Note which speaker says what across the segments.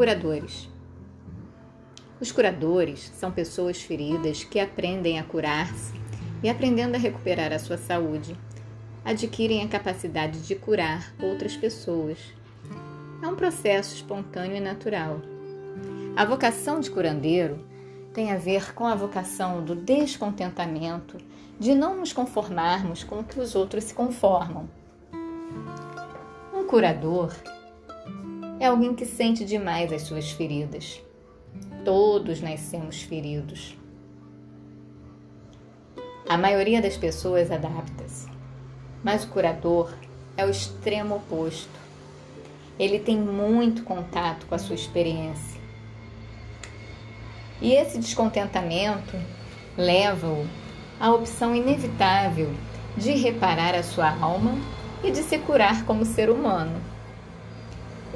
Speaker 1: Curadores. Os curadores são pessoas feridas que aprendem a curar-se e, aprendendo a recuperar a sua saúde, adquirem a capacidade de curar outras pessoas. É um processo espontâneo e natural. A vocação de curandeiro tem a ver com a vocação do descontentamento, de não nos conformarmos com o que os outros se conformam. Um curador é alguém que sente demais as suas feridas. Todos nascemos feridos. A maioria das pessoas adapta-se, mas o curador é o extremo oposto. Ele tem muito contato com a sua experiência. E esse descontentamento leva-o à opção inevitável de reparar a sua alma e de se curar como ser humano.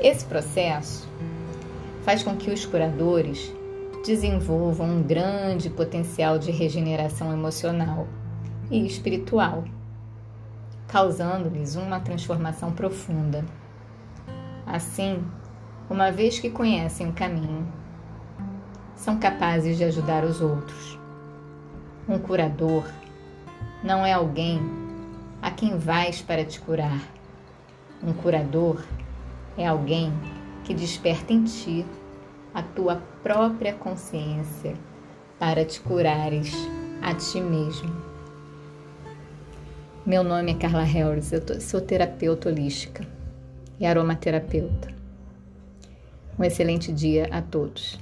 Speaker 1: Esse processo faz com que os curadores desenvolvam um grande potencial de regeneração emocional e espiritual, causando-lhes uma transformação profunda. Assim, uma vez que conhecem o caminho, são capazes de ajudar os outros. Um curador não é alguém a quem vais para te curar. Um curador é alguém que desperta em ti a tua própria consciência para te curares a ti mesmo. Meu nome é Carla Harris, eu sou terapeuta holística e aromaterapeuta. Um excelente dia a todos.